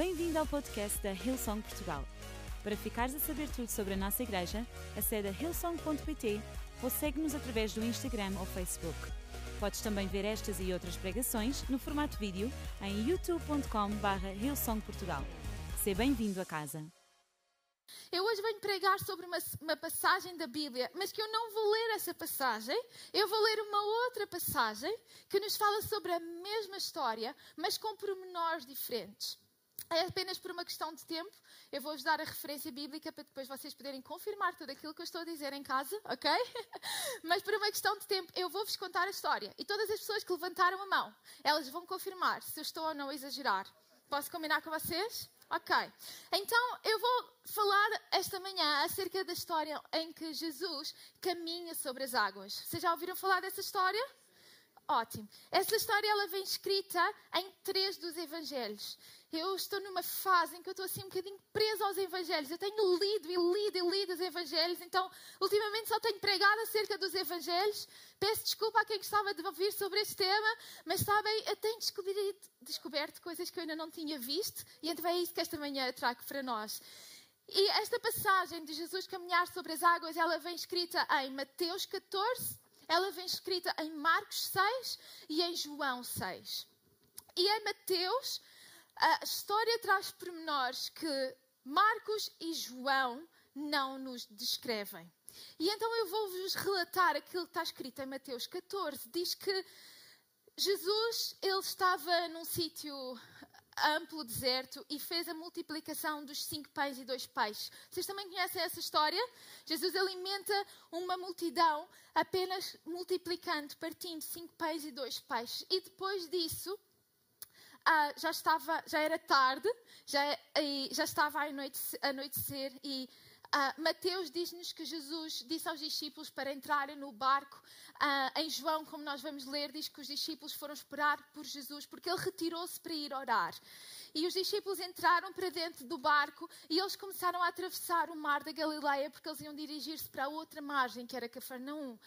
Bem-vindo ao podcast da Hillsong Portugal. Para ficares a saber tudo sobre a nossa igreja, acede a hillsong.pt ou segue-nos através do Instagram ou Facebook. Podes também ver estas e outras pregações no formato vídeo em youtube.com.br hillsongportugal. Seja bem-vindo a casa. Eu hoje venho pregar sobre uma, uma, passagem da Bíblia, mas que eu não vou ler essa passagem. Eu vou ler uma outra passagem que nos fala sobre a mesma história, mas com pormenores diferentes. É apenas por uma questão de tempo. Eu vou-vos dar a referência bíblica para depois vocês poderem confirmar tudo aquilo que eu estou a dizer em casa, ok? Mas por uma questão de tempo, eu vou-vos contar a história. E todas as pessoas que levantaram a mão, elas vão confirmar se eu estou ou não a exagerar. Posso combinar com vocês? Ok. Então, eu vou falar esta manhã acerca da história em que Jesus caminha sobre as águas. Vocês já ouviram falar dessa história? Ótimo. Essa história ela vem escrita em três dos evangelhos eu estou numa fase em que eu estou assim um bocadinho presa aos Evangelhos. Eu tenho lido e lido e lido os Evangelhos, então ultimamente só tenho pregado acerca dos Evangelhos. Peço desculpa a quem gostava de ouvir sobre este tema, mas sabem, eu tenho descoberto, descoberto coisas que eu ainda não tinha visto e então é isso que esta manhã trago para nós. E esta passagem de Jesus caminhar sobre as águas, ela vem escrita em Mateus 14, ela vem escrita em Marcos 6 e em João 6. E em Mateus a história traz pormenores que Marcos e João não nos descrevem. E então eu vou-vos relatar aquilo que está escrito em Mateus 14. Diz que Jesus ele estava num sítio amplo, deserto, e fez a multiplicação dos cinco pães e dois peixes. Vocês também conhecem essa história? Jesus alimenta uma multidão apenas multiplicando, partindo cinco pães e dois peixes. E depois disso, ah, já, estava, já era tarde, já, já estava a anoitecer, anoitecer e ah, Mateus diz-nos que Jesus disse aos discípulos para entrarem no barco. Ah, em João, como nós vamos ler, diz que os discípulos foram esperar por Jesus porque ele retirou-se para ir orar. E os discípulos entraram para dentro do barco e eles começaram a atravessar o mar da Galileia porque eles iam dirigir-se para a outra margem, que era Cafarnaum.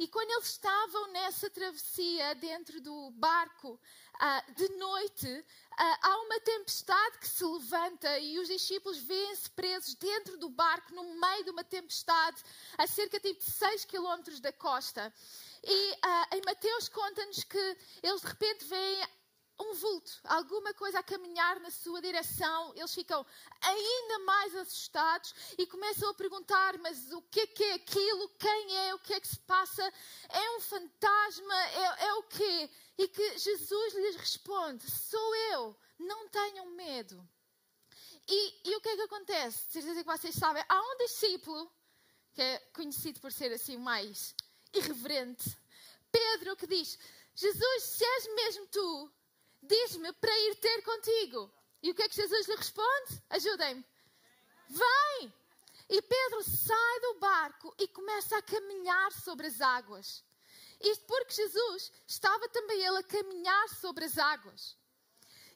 E quando eles estavam nessa travessia dentro do barco, uh, de noite, uh, há uma tempestade que se levanta e os discípulos vêem-se presos dentro do barco, no meio de uma tempestade, a cerca tipo, de 6 quilómetros da costa. E uh, em Mateus conta-nos que eles de repente veem um vulto, alguma coisa a caminhar na sua direção, eles ficam ainda mais assustados e começam a perguntar: mas o que é, que é aquilo? Quem é? O que é que se passa? É um fantasma? É, é o quê? E que Jesus lhes responde: sou eu, não tenham medo. E, e o que é que acontece? Certeza que vocês sabem, há um discípulo que é conhecido por ser assim mais irreverente, Pedro, que diz: Jesus, se és mesmo tu, diz-me para ir ter contigo. E o que é que Jesus lhe responde? Ajudem-me. Vem! E Pedro sai do barco e começa a caminhar sobre as águas. Isto porque Jesus estava também ele a caminhar sobre as águas.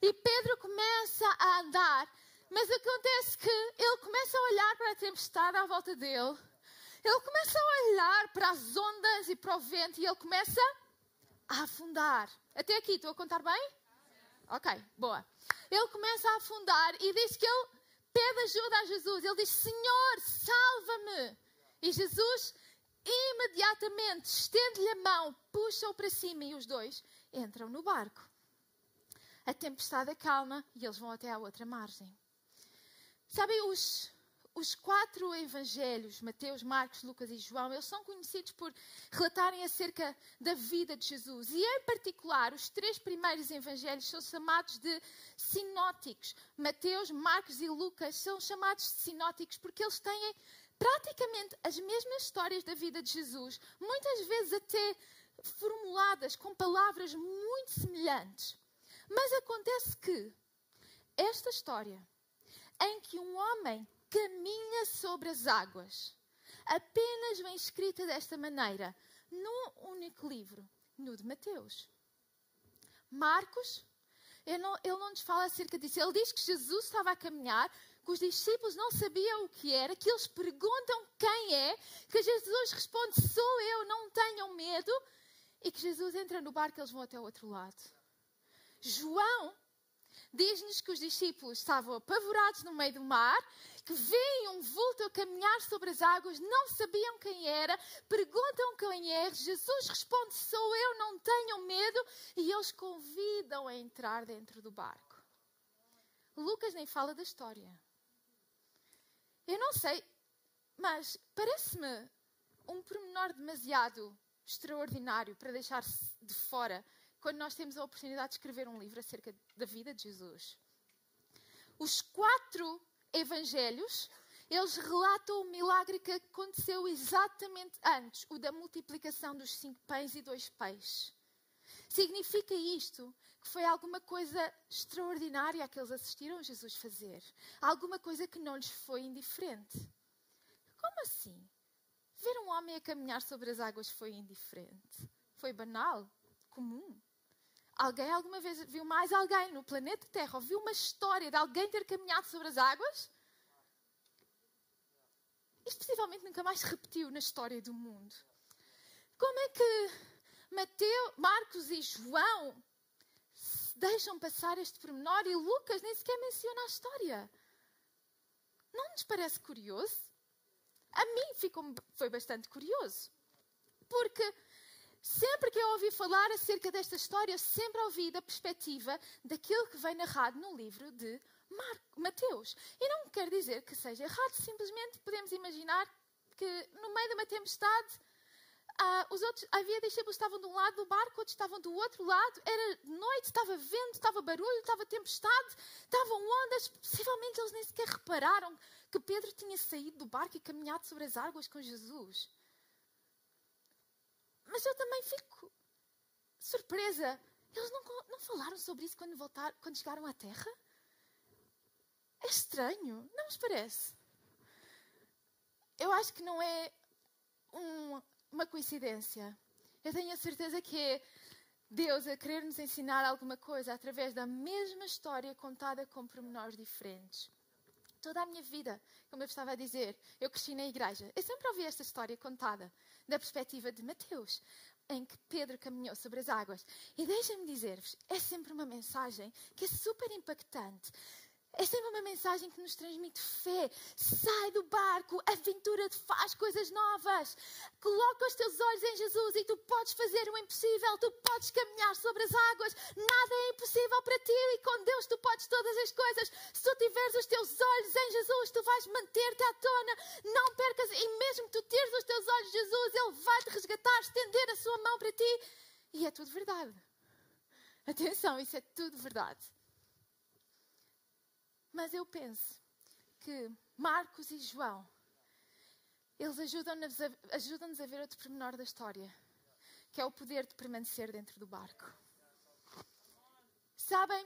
E Pedro começa a andar, mas acontece que ele começa a olhar para a tempestade à volta dele. Ele começa a olhar para as ondas e para o vento e ele começa a afundar. Até aqui, estou a contar bem? Ok, boa. Ele começa a afundar e diz que ele pede ajuda a Jesus. Ele diz: Senhor, salva-me. E Jesus imediatamente estende-lhe a mão, puxa-o para cima e os dois entram no barco. A tempestade acalma e eles vão até à outra margem. Sabem, os, os quatro evangelhos, Mateus, Marcos, Lucas e João, eles são conhecidos por relatarem acerca da vida de Jesus. E, em particular, os três primeiros evangelhos são chamados de sinóticos. Mateus, Marcos e Lucas são chamados de sinóticos porque eles têm praticamente as mesmas histórias da vida de Jesus, muitas vezes até formuladas com palavras muito semelhantes. Mas acontece que esta história, em que um homem caminha sobre as águas. Apenas vem escrita desta maneira, num único livro, no de Mateus. Marcos, ele não, ele não nos fala acerca disso. Ele diz que Jesus estava a caminhar, que os discípulos não sabiam o que era, que eles perguntam quem é, que Jesus responde: Sou eu, não tenham medo, e que Jesus entra no barco e eles vão até o outro lado. João diz-nos que os discípulos estavam apavorados no meio do mar, que veem um vulto a caminhar sobre as águas, não sabiam quem era, perguntam quem é, Jesus responde: Sou eu, não tenham medo, e eles convidam a entrar dentro do barco. Lucas nem fala da história. Eu não sei, mas parece-me um pormenor demasiado extraordinário para deixar-se de fora quando nós temos a oportunidade de escrever um livro acerca da vida de Jesus. Os quatro evangelhos, eles relatam o milagre que aconteceu exatamente antes, o da multiplicação dos cinco pães e dois peixes. Significa isto que foi alguma coisa extraordinária que eles assistiram Jesus fazer. Alguma coisa que não lhes foi indiferente. Como assim? Ver um homem a caminhar sobre as águas foi indiferente. Foi banal, comum. Alguém alguma vez viu mais alguém no planeta Terra? Ouviu uma história de alguém ter caminhado sobre as águas? Isto possivelmente nunca mais se repetiu na história do mundo. Como é que Mateus, Marcos e João deixam passar este pormenor e Lucas nem sequer menciona a história? Não nos parece curioso? A mim ficou, foi bastante curioso. Porque sempre que eu ouvi falar acerca desta história, eu sempre ouvi da perspectiva daquilo que vem narrado no livro de Marco, Mateus. E não quer dizer que seja errado, simplesmente podemos imaginar que no meio de uma tempestade ah, os outros, havia discípulos estavam de um lado do barco, outros estavam do outro lado. Era noite, estava vento, estava barulho, estava tempestade, estavam ondas. Possivelmente eles nem sequer repararam que Pedro tinha saído do barco e caminhado sobre as águas com Jesus. Mas eu também fico surpresa. Eles não, não falaram sobre isso quando, voltaram, quando chegaram à Terra? É estranho, não vos parece? Eu acho que não é um, uma coincidência. Eu tenho a certeza que é Deus a querer nos ensinar alguma coisa através da mesma história contada com pormenores diferentes. Toda a minha vida, como eu estava a dizer, eu cresci na igreja. Eu sempre ouvi esta história contada da perspectiva de Mateus, em que Pedro caminhou sobre as águas. E deixem-me dizer-vos, é sempre uma mensagem que é super impactante. É sempre uma mensagem que nos transmite fé. Sai do barco, aventura-te, faz coisas novas. Coloca os teus olhos em Jesus e tu podes fazer o impossível, tu podes caminhar sobre as águas. Nada é impossível para ti e com Deus tu podes todas as coisas. Se tu tiveres os teus olhos em Jesus, tu vais manter-te à tona. Não percas, e mesmo que tu tires os teus olhos em Jesus, Ele vai te resgatar, estender a sua mão para ti. E é tudo verdade. Atenção, isso é tudo verdade. Mas eu penso que Marcos e João, eles ajudam-nos a, ajudam a ver outro pormenor da história, que é o poder de permanecer dentro do barco. Sabem,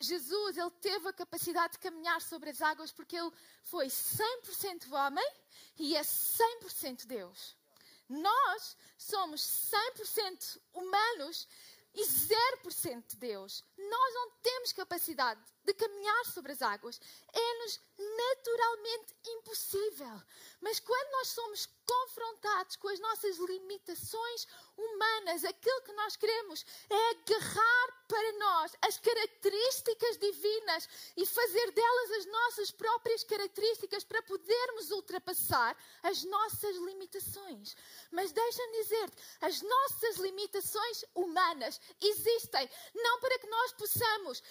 Jesus, ele teve a capacidade de caminhar sobre as águas porque ele foi 100% homem e é 100% Deus. Nós somos 100% humanos e 0% de Deus. Nós não temos capacidade de caminhar sobre as águas. É-nos naturalmente impossível. Mas quando nós somos confrontados com as nossas limitações humanas, aquilo que nós queremos é agarrar para nós as características divinas e fazer delas as nossas próprias características para podermos ultrapassar as nossas limitações. Mas deixa-me dizer-te, as nossas limitações humanas existem não para que nós possamos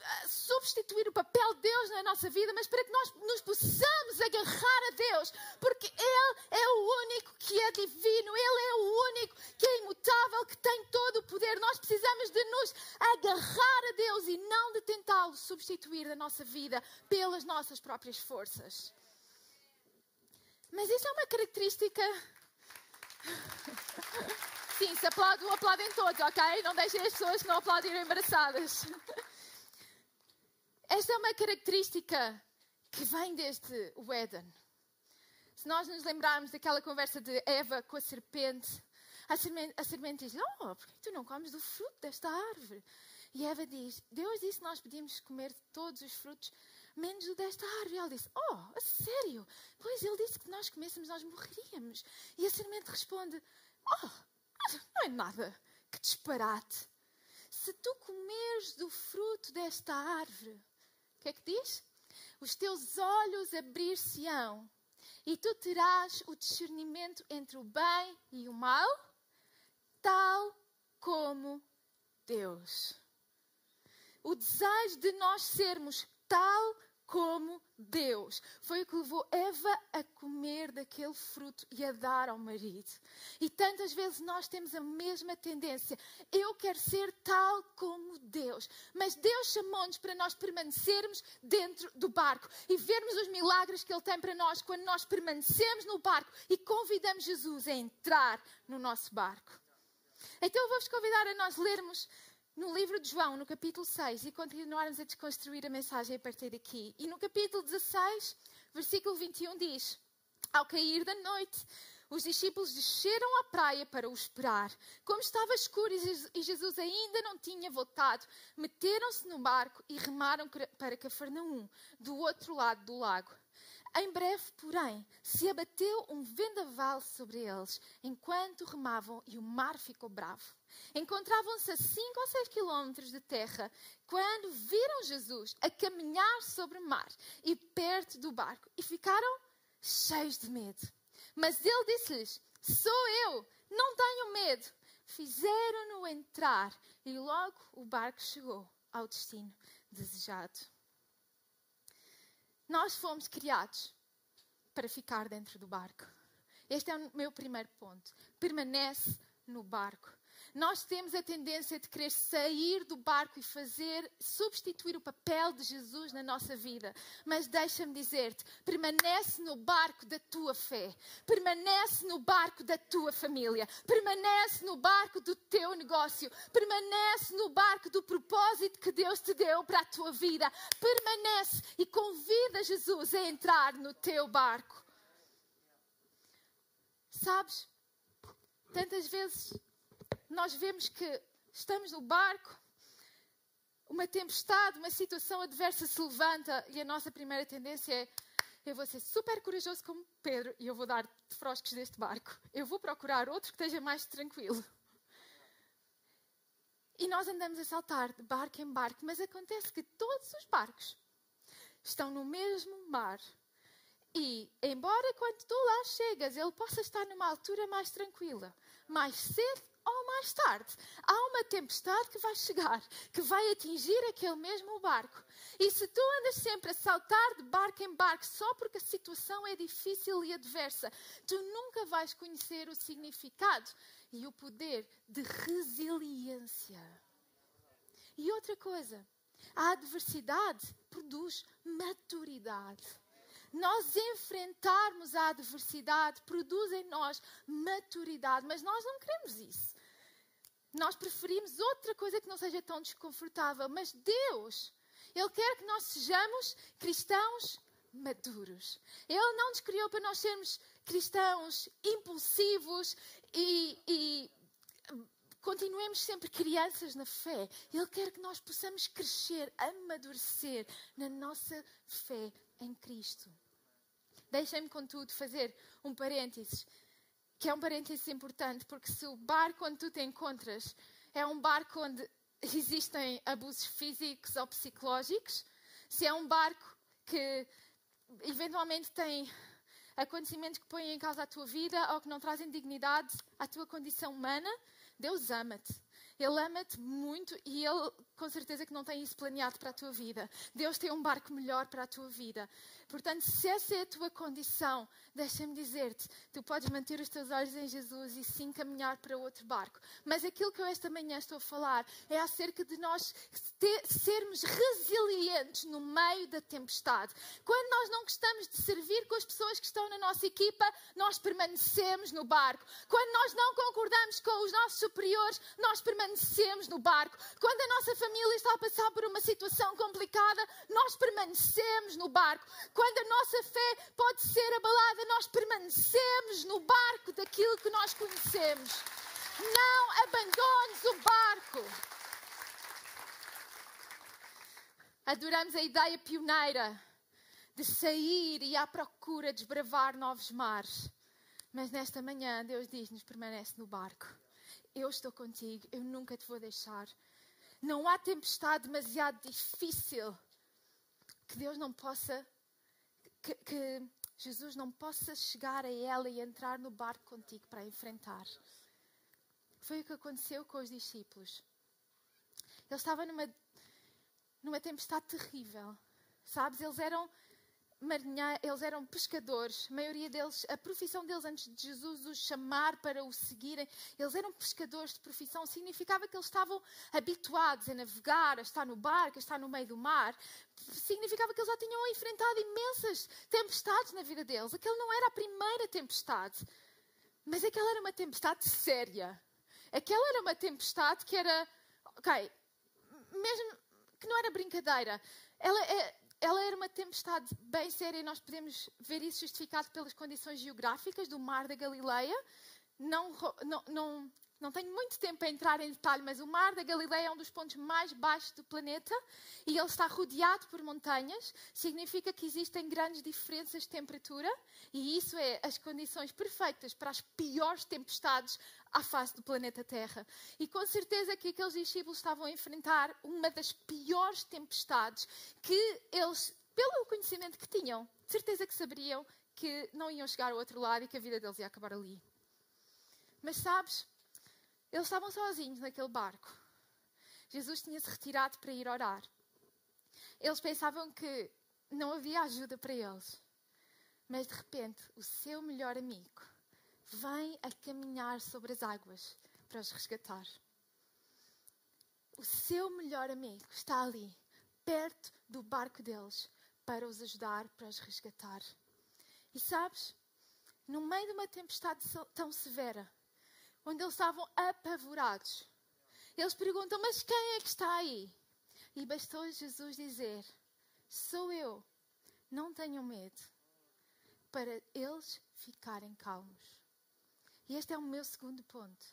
ah, substituir o papel de Deus na nossa vida, mas para que nós nos possamos agarrar a Deus, porque Ele é o único que é divino, Ele é o único que é imutável, que tem todo o poder. Nós precisamos de nos agarrar a Deus e não de tentá-lo substituir da nossa vida pelas nossas próprias forças. Mas isso é uma característica. Sim, se aplaudem, aplaudem todos, ok? Não deixem as pessoas que não aplaudirem embaraçadas. Esta é uma característica que vem desde o Éden. Se nós nos lembrarmos daquela conversa de Eva com a serpente, a serpente, a serpente diz: Oh, por que tu não comes do fruto desta árvore? E Eva diz: Deus disse que nós podíamos comer todos os frutos, menos o desta árvore. E ela disse: Oh, a sério? Pois ele disse que nós comêssemos, nós morreríamos. E a serpente responde: Oh, não é nada. Que disparate. se tu comeres do fruto desta árvore, o que é que diz? Os teus olhos abrir-se-ão e tu terás o discernimento entre o bem e o mal, tal como Deus. O desejo de nós sermos tal como Deus. Foi o que levou Eva a comer daquele fruto e a dar ao marido. E tantas vezes nós temos a mesma tendência. Eu quero ser tal como Deus. Mas Deus chamou-nos para nós permanecermos dentro do barco e vermos os milagres que Ele tem para nós quando nós permanecemos no barco e convidamos Jesus a entrar no nosso barco. Então eu vou-vos convidar a nós lermos no livro de João, no capítulo 6, e continuarmos a desconstruir a mensagem a partir daqui. E no capítulo 16, versículo 21 diz: Ao cair da noite, os discípulos desceram à praia para o esperar. Como estava escuro e Jesus ainda não tinha voltado, meteram-se no barco e remaram para Cafarnaum, do outro lado do lago. Em breve, porém, se abateu um vendaval sobre eles, enquanto remavam, e o mar ficou bravo. Encontravam-se a cinco ou seis quilómetros de terra, quando viram Jesus a caminhar sobre o mar e perto do barco, e ficaram cheios de medo. Mas ele disse-lhes: Sou eu, não tenham medo. Fizeram-no entrar, e logo o barco chegou ao destino desejado. Nós fomos criados para ficar dentro do barco. Este é o meu primeiro ponto. Permanece no barco. Nós temos a tendência de querer sair do barco e fazer, substituir o papel de Jesus na nossa vida. Mas deixa-me dizer-te: permanece no barco da tua fé, permanece no barco da tua família, permanece no barco do teu negócio, permanece no barco do propósito que Deus te deu para a tua vida. Permanece e convida Jesus a entrar no teu barco. Sabes? Tantas vezes nós vemos que estamos no barco, uma tempestade, uma situação adversa se levanta e a nossa primeira tendência é eu vou ser super corajoso como Pedro e eu vou dar de froscos deste barco. Eu vou procurar outro que esteja mais tranquilo. E nós andamos a saltar de barco em barco, mas acontece que todos os barcos estão no mesmo mar. E, embora quando tu lá chegas ele possa estar numa altura mais tranquila, mais cedo ou mais tarde, há uma tempestade que vai chegar, que vai atingir aquele mesmo barco. E se tu andas sempre a saltar de barco em barco só porque a situação é difícil e adversa, tu nunca vais conhecer o significado e o poder de resiliência. E outra coisa, a adversidade produz maturidade nós enfrentarmos a adversidade produz em nós maturidade, mas nós não queremos isso. Nós preferimos outra coisa que não seja tão desconfortável, mas Deus, Ele quer que nós sejamos cristãos maduros. Ele não nos criou para nós sermos cristãos impulsivos e, e continuemos sempre crianças na fé. Ele quer que nós possamos crescer, amadurecer na nossa fé em Cristo. Deixem-me, contudo, fazer um parênteses que é um parênteses importante, porque se o barco onde tu te encontras é um barco onde existem abusos físicos ou psicológicos, se é um barco que eventualmente tem acontecimentos que põem em causa a tua vida ou que não trazem dignidade à tua condição humana, Deus ama-te. Ele ama-te muito e Ele com certeza que não tem isso planeado para a tua vida. Deus tem um barco melhor para a tua vida. Portanto, se essa é a tua condição, deixa-me dizer-te, tu podes manter os teus olhos em Jesus e sim caminhar para outro barco. Mas aquilo que eu esta manhã estou a falar é acerca de nós ter, sermos resilientes no meio da tempestade. Quando nós não gostamos de servir com as pessoas que estão na nossa equipa, nós permanecemos no barco. Quando nós não concordamos com os nossos superiores, nós permanecemos no barco. Quando a nossa família está a passar por uma situação complicada, nós permanecemos no barco. Quando a nossa fé pode ser abalada, nós permanecemos no barco daquilo que nós conhecemos. Não abandones o barco. Adoramos a ideia pioneira de sair e à procura desbravar novos mares. Mas nesta manhã Deus diz-nos: permanece no barco. Eu estou contigo, eu nunca te vou deixar. Não há tempestade demasiado difícil que Deus não possa, que, que Jesus não possa chegar a ela e entrar no barco contigo para enfrentar. Foi o que aconteceu com os discípulos. Ele estava numa, numa tempestade terrível. Sabes? Eles eram marinheiros, eles eram pescadores. A maioria deles, a profissão deles antes de Jesus os chamar para o seguirem, eles eram pescadores de profissão. Significava que eles estavam habituados a navegar, a estar no barco, a estar no meio do mar. Significava que eles já tinham enfrentado imensas tempestades na vida deles. Aquela não era a primeira tempestade, mas aquela era uma tempestade séria. Aquela era uma tempestade que era, ok, mesmo que não era brincadeira. Ela é, ela era uma tempestade bem séria e nós podemos ver isso justificado pelas condições geográficas do mar da Galileia. Não, não, não, não tenho muito tempo para entrar em detalhe, mas o mar da Galileia é um dos pontos mais baixos do planeta e ele está rodeado por montanhas. Significa que existem grandes diferenças de temperatura e isso é as condições perfeitas para as piores tempestades à face do planeta Terra. E com certeza que aqueles discípulos estavam a enfrentar uma das piores tempestades que eles, pelo conhecimento que tinham, de certeza que saberiam que não iam chegar ao outro lado e que a vida deles ia acabar ali. Mas sabes, eles estavam sozinhos naquele barco. Jesus tinha-se retirado para ir orar. Eles pensavam que não havia ajuda para eles. Mas de repente, o seu melhor amigo vem a caminhar sobre as águas para os resgatar. O seu melhor amigo está ali, perto do barco deles, para os ajudar, para os resgatar. E sabes, no meio de uma tempestade tão severa, onde eles estavam apavorados, eles perguntam: Mas quem é que está aí? E bastou Jesus dizer: Sou eu, não tenham medo, para eles ficarem calmos. E este é o meu segundo ponto,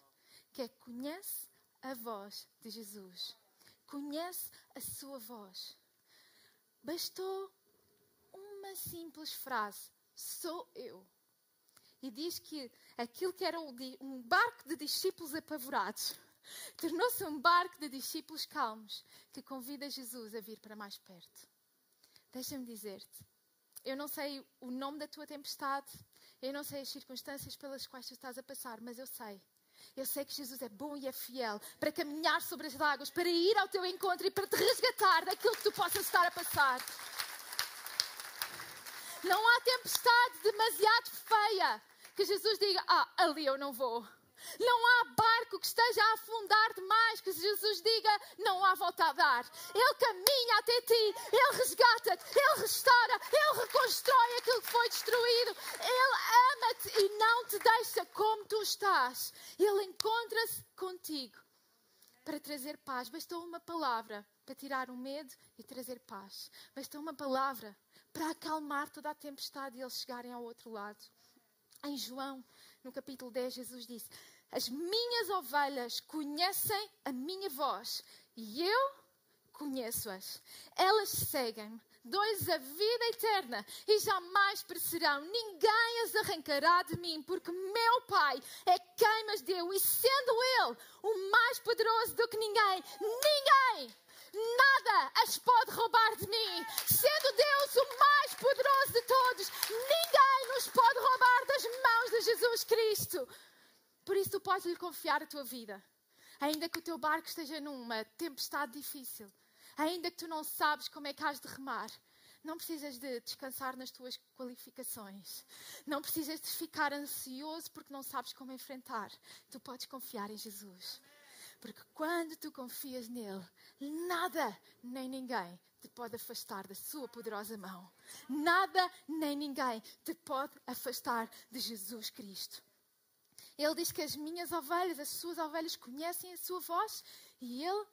que é conhece a voz de Jesus. Conhece a sua voz. Bastou uma simples frase: sou eu. E diz que aquilo que era um barco de discípulos apavorados tornou-se um barco de discípulos calmos que convida Jesus a vir para mais perto. Deixa-me dizer-te, eu não sei o nome da tua tempestade, eu não sei as circunstâncias pelas quais tu estás a passar, mas eu sei. Eu sei que Jesus é bom e é fiel para caminhar sobre as águas, para ir ao teu encontro e para te resgatar daquilo que tu possas estar a passar. Não há tempestade demasiado feia que Jesus diga: Ah, ali eu não vou. Não há barco que esteja a afundar demais que Jesus diga não há volta a dar. Ele caminha até ti, ele resgata-te, ele restaura, ele reconstrói aquilo que foi destruído. Ele ama-te e não te deixa como tu estás. Ele encontra-se contigo para trazer paz. Bastou uma palavra para tirar o medo e trazer paz. Bastou uma palavra para acalmar toda a tempestade e eles chegarem ao outro lado. Em João, no capítulo 10, Jesus disse: as minhas ovelhas conhecem a minha voz e eu conheço-as. Elas seguem-me, dou-lhes a vida eterna e jamais perecerão. Ninguém as arrancará de mim, porque meu Pai é quem as deu e sendo Ele o mais poderoso do que ninguém, ninguém nada as pode roubar de mim. Sendo Deus o mais poderoso de todos, ninguém nos pode roubar de Jesus Cristo. Por isso, tu podes lhe confiar a tua vida. Ainda que o teu barco esteja numa tempestade difícil, ainda que tu não sabes como é que has de remar, não precisas de descansar nas tuas qualificações. Não precisas de ficar ansioso porque não sabes como enfrentar. Tu podes confiar em Jesus. Porque quando tu confias nele, nada nem ninguém te pode afastar da sua poderosa mão. Nada nem ninguém te pode afastar de Jesus Cristo. Ele diz que as minhas ovelhas, as suas ovelhas, conhecem a sua voz e ele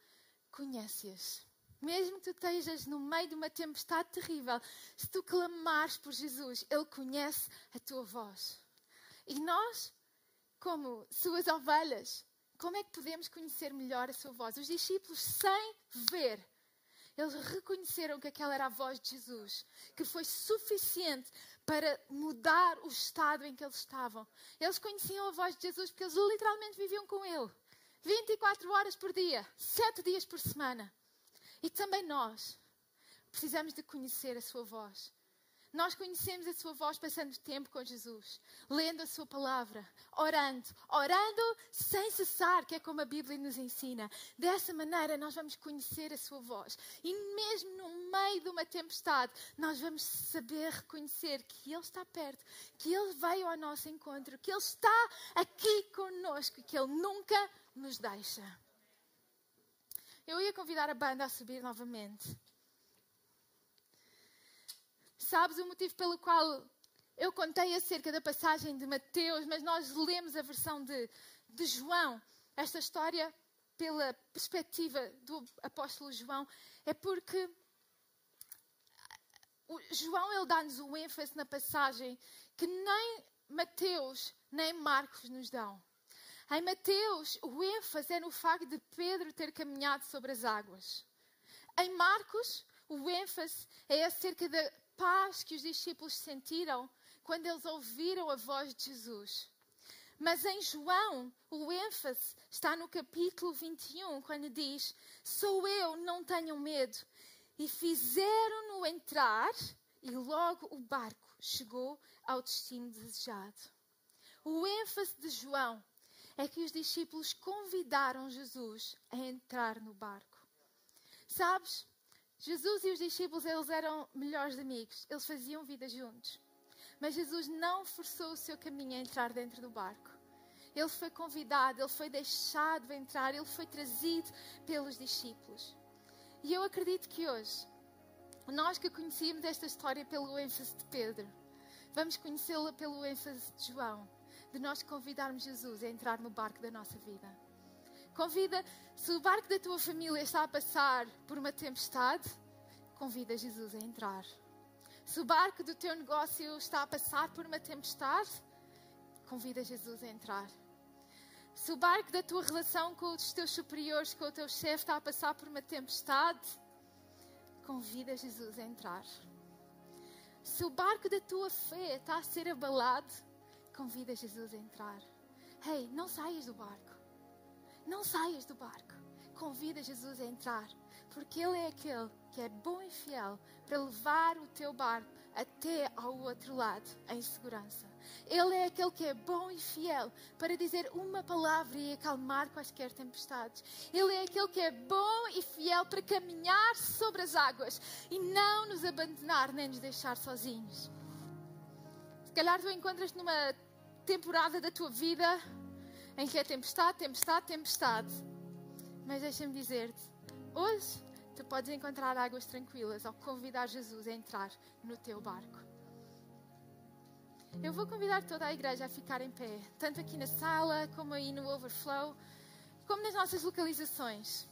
conhece-as. Mesmo que tu estejas no meio de uma tempestade terrível, se tu clamares por Jesus, Ele conhece a tua voz. E nós, como suas ovelhas, como é que podemos conhecer melhor a sua voz? Os discípulos, sem ver, eles reconheceram que aquela era a voz de Jesus, que foi suficiente para mudar o estado em que eles estavam. Eles conheciam a voz de Jesus porque eles literalmente viviam com Ele. 24 horas por dia, 7 dias por semana. E também nós precisamos de conhecer a sua voz. Nós conhecemos a sua voz passando tempo com Jesus, lendo a sua palavra, orando, orando sem cessar, que é como a Bíblia nos ensina. Dessa maneira nós vamos conhecer a sua voz. E mesmo no meio de uma tempestade, nós vamos saber reconhecer que Ele está perto, que Ele veio ao nosso encontro, que Ele está aqui conosco e que Ele nunca nos deixa. Eu ia convidar a banda a subir novamente. Sabes o motivo pelo qual eu contei acerca da passagem de Mateus, mas nós lemos a versão de, de João, esta história pela perspectiva do apóstolo João, é porque João ele dá-nos o ênfase na passagem que nem Mateus nem Marcos nos dão. Em Mateus, o ênfase é no facto de Pedro ter caminhado sobre as águas. Em Marcos, o ênfase é acerca da paz que os discípulos sentiram quando eles ouviram a voz de Jesus. Mas em João, o ênfase está no capítulo 21, quando diz: Sou eu, não tenham medo. E fizeram-no entrar, e logo o barco chegou ao destino desejado. O ênfase de João é que os discípulos convidaram Jesus a entrar no barco. Sabes, Jesus e os discípulos, eles eram melhores amigos, eles faziam vida juntos. Mas Jesus não forçou o seu caminho a entrar dentro do barco. Ele foi convidado, ele foi deixado entrar, ele foi trazido pelos discípulos. E eu acredito que hoje, nós que conhecíamos esta história pelo ênfase de Pedro, vamos conhecê-la pelo ênfase de João, de nós convidarmos Jesus a entrar no barco da nossa vida. Convida, se o barco da tua família está a passar por uma tempestade, convida Jesus a entrar. Se o barco do teu negócio está a passar por uma tempestade, convida Jesus a entrar. Se o barco da tua relação com os teus superiores, com o teu chefe, está a passar por uma tempestade, convida Jesus a entrar. Se o barco da tua fé está a ser abalado, convida Jesus a entrar. Ei, hey, não saias do barco. Não saias do barco. Convida Jesus a entrar, porque Ele é aquele que é bom e fiel para levar o teu barco até ao outro lado em segurança. Ele é aquele que é bom e fiel para dizer uma palavra e acalmar quaisquer tempestades. Ele é aquele que é bom e fiel para caminhar sobre as águas e não nos abandonar nem nos deixar sozinhos. Se calhar tu encontras-te numa temporada da tua vida em que é tempestade, tempestade, tempestade. Mas deixa-me dizer-te, hoje tu podes encontrar águas tranquilas ao convidar Jesus a entrar no teu barco. Eu vou convidar toda a igreja a ficar em pé, tanto aqui na sala, como aí no overflow, como nas nossas localizações.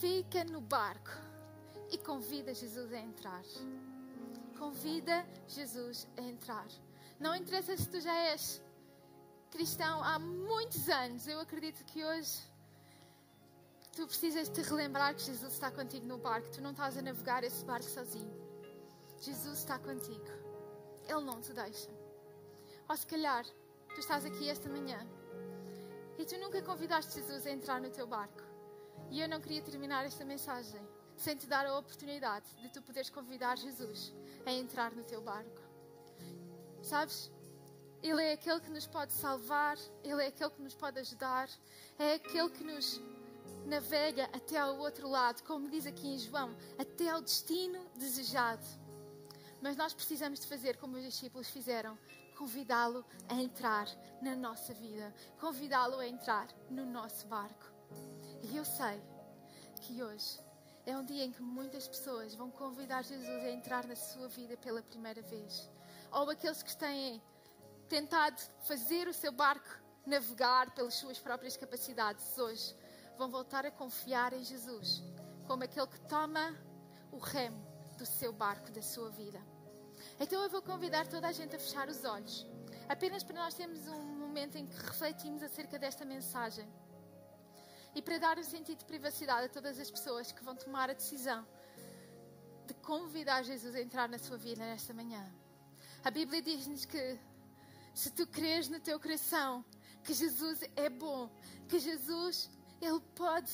Fica no barco e convida Jesus a entrar. Convida Jesus a entrar. Não interessa se tu já és cristão há muitos anos, eu acredito que hoje tu precisas te relembrar que Jesus está contigo no barco. Tu não estás a navegar esse barco sozinho. Jesus está contigo. Ele não te deixa. Ou se calhar tu estás aqui esta manhã e tu nunca convidaste Jesus a entrar no teu barco. E eu não queria terminar esta mensagem sem te dar a oportunidade de tu poderes convidar Jesus a entrar no teu barco. Sabes? Ele é aquele que nos pode salvar, Ele é aquele que nos pode ajudar, é aquele que nos navega até ao outro lado, como diz aqui em João, até ao destino desejado. Mas nós precisamos de fazer como os discípulos fizeram, convidá-lo a entrar na nossa vida, convidá-lo a entrar no nosso barco. E eu sei que hoje é um dia em que muitas pessoas vão convidar Jesus a entrar na sua vida pela primeira vez. Ou aqueles que têm tentado fazer o seu barco navegar pelas suas próprias capacidades, hoje vão voltar a confiar em Jesus como aquele que toma o remo do seu barco, da sua vida. Então eu vou convidar toda a gente a fechar os olhos, apenas para nós termos um momento em que refletimos acerca desta mensagem e para dar um sentido de privacidade a todas as pessoas que vão tomar a decisão de convidar Jesus a entrar na sua vida nesta manhã. A Bíblia diz-nos que Se tu creres no teu coração que Jesus é bom, que Jesus, Ele pode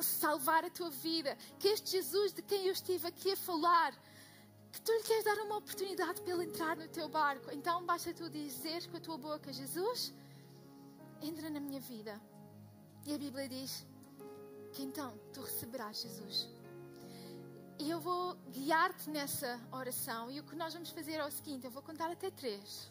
salvar a tua vida, que este Jesus de quem eu estive aqui a falar, que tu lhe queres dar uma oportunidade para ele entrar no teu barco. Então basta tu dizeres com a tua boca, Jesus, entra na minha vida. E a Bíblia diz que então tu receberás Jesus. E eu vou guiar-te nessa oração. E o que nós vamos fazer é o seguinte: eu vou contar até três.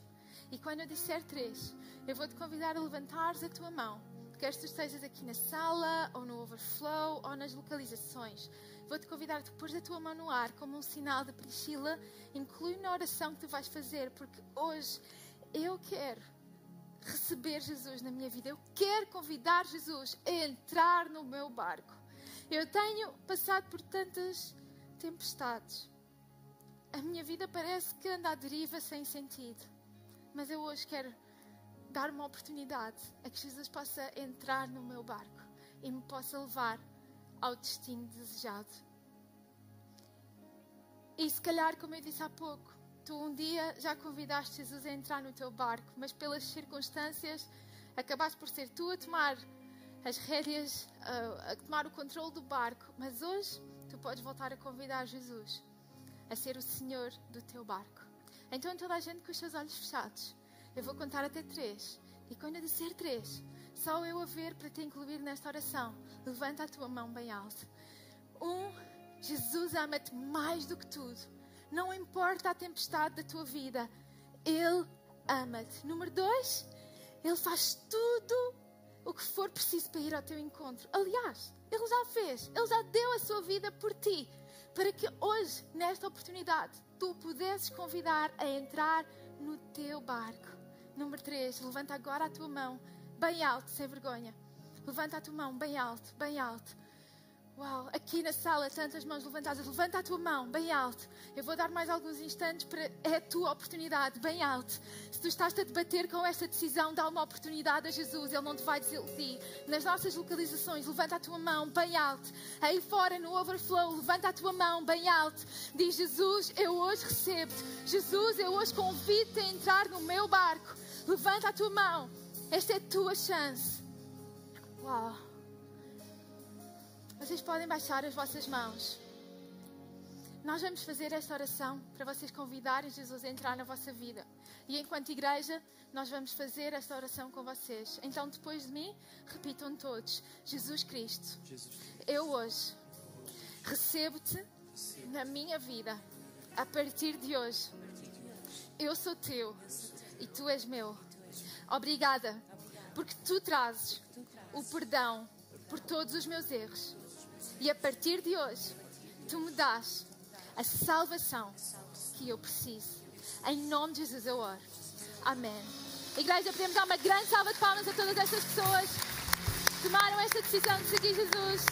E quando eu disser três, eu vou te convidar a levantares a tua mão. Quer tu estejas aqui na sala, ou no overflow, ou nas localizações. Vou-te convidar a pôr a tua mão no ar como um sinal de Priscila. Inclui na oração que tu vais fazer, porque hoje eu quero receber Jesus na minha vida. Eu quero convidar Jesus a entrar no meu barco. Eu tenho passado por tantas tempestades. A minha vida parece que anda à deriva sem sentido. Mas eu hoje quero dar uma oportunidade a que Jesus possa entrar no meu barco e me possa levar ao destino desejado. E se calhar, como eu disse há pouco, tu um dia já convidaste Jesus a entrar no teu barco, mas pelas circunstâncias acabaste por ser tu a tomar as rédeas, a, a tomar o controle do barco. Mas hoje tu podes voltar a convidar Jesus a ser o Senhor do teu barco. Então toda a gente com os seus olhos fechados. Eu vou contar até três. E quando eu disser três, só eu a ver para te incluir nesta oração. Levanta a tua mão bem alto. Um, Jesus ama-te mais do que tudo. Não importa a tempestade da tua vida, Ele ama-te. Número dois, Ele faz tudo o que for preciso para ir ao teu encontro. Aliás, Ele já fez, Ele já deu a sua vida por ti, para que hoje, nesta oportunidade, tu pudesses convidar a entrar no teu barco. Número 3, levanta agora a tua mão bem alto, sem vergonha. Levanta a tua mão bem alto, bem alto. Uau, aqui na sala, tantas mãos levantadas. Levanta a tua mão bem alto. Eu vou dar mais alguns instantes para. É a tua oportunidade, bem alto. Se tu estás a debater com esta decisão, dá uma oportunidade a Jesus. Ele não te vai desiludir. Nas nossas localizações, levanta a tua mão bem alto. Aí fora, no overflow, levanta a tua mão bem alto. Diz: Jesus, eu hoje recebo-te. Jesus, eu hoje convido-te a entrar no meu barco. Levanta a tua mão. Esta é a tua chance. Uau. Vocês podem baixar as vossas mãos. Nós vamos fazer esta oração para vocês convidarem Jesus a entrar na vossa vida. E enquanto igreja, nós vamos fazer esta oração com vocês. Então, depois de mim, repitam todos: Jesus Cristo, eu hoje recebo-te na minha vida. A partir de hoje, eu sou teu e tu és meu. Obrigada, porque tu trazes o perdão por todos os meus erros e a partir de hoje, tu me dás a salvação que eu preciso. Em nome de Jesus eu oro. Amém. Igreja, podemos dar uma grande salva de palmas a todas estas pessoas que tomaram esta decisão de seguir Jesus.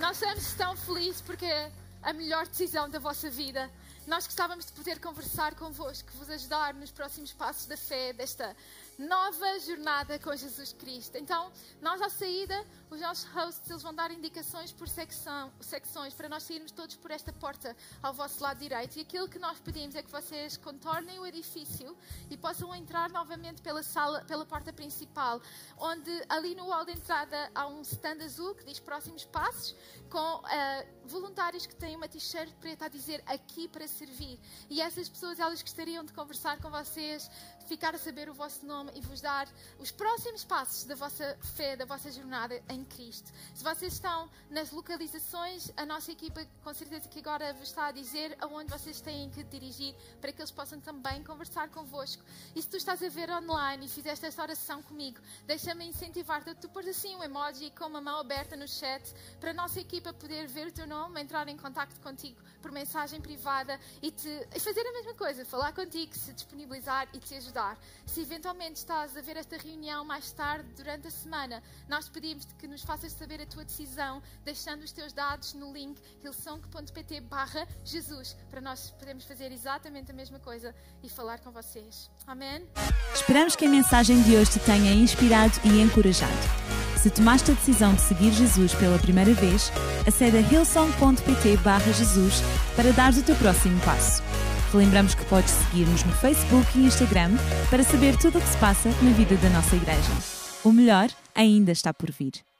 Nós estamos tão felizes porque é a melhor decisão da vossa vida. Nós gostávamos de poder conversar convosco, vos ajudar nos próximos passos da fé, desta nova jornada com Jesus Cristo. Então, nós à saída, os nossos hosts, eles vão dar indicações por secção, secções para nós sairmos todos por esta porta ao vosso lado direito. E aquilo que nós pedimos é que vocês contornem o edifício e possam entrar novamente pela sala, pela porta principal, onde ali no hall de entrada há um stand azul que diz próximos passos, com uh, voluntários que têm uma t-shirt preta a dizer aqui para servir. E essas pessoas, elas gostariam de conversar com vocês, ficar a saber o vosso nome e vos dar os próximos passos da vossa fé, da vossa jornada em Cristo. Se vocês estão nas localizações, a nossa equipa com certeza que agora vos está a dizer aonde vocês têm que dirigir para que eles possam também conversar convosco. E se tu estás a ver online e fizeste esta oração comigo, deixa-me incentivar-te. Tu pôs assim um emoji com uma mão aberta no chat para a nossa equipa poder ver o teu nome, entrar em contato contigo por mensagem privada e, te, e fazer a mesma coisa, falar contigo, se disponibilizar e te ajudar. Se eventualmente estás a ver esta reunião mais tarde, durante a semana, nós pedimos-te que nos faças saber a tua decisão, deixando os teus dados no link hillsong.pt barra Jesus, para nós podermos fazer exatamente a mesma coisa e falar com vocês. Amém? Esperamos que a mensagem de hoje te tenha inspirado e encorajado. Se tomaste a decisão de seguir Jesus pela primeira vez, acede a hillsong.pt Jesus para dar o teu próximo passo. Relembramos que podes seguir-nos no Facebook e Instagram para saber tudo o que se passa na vida da nossa igreja. O melhor ainda está por vir.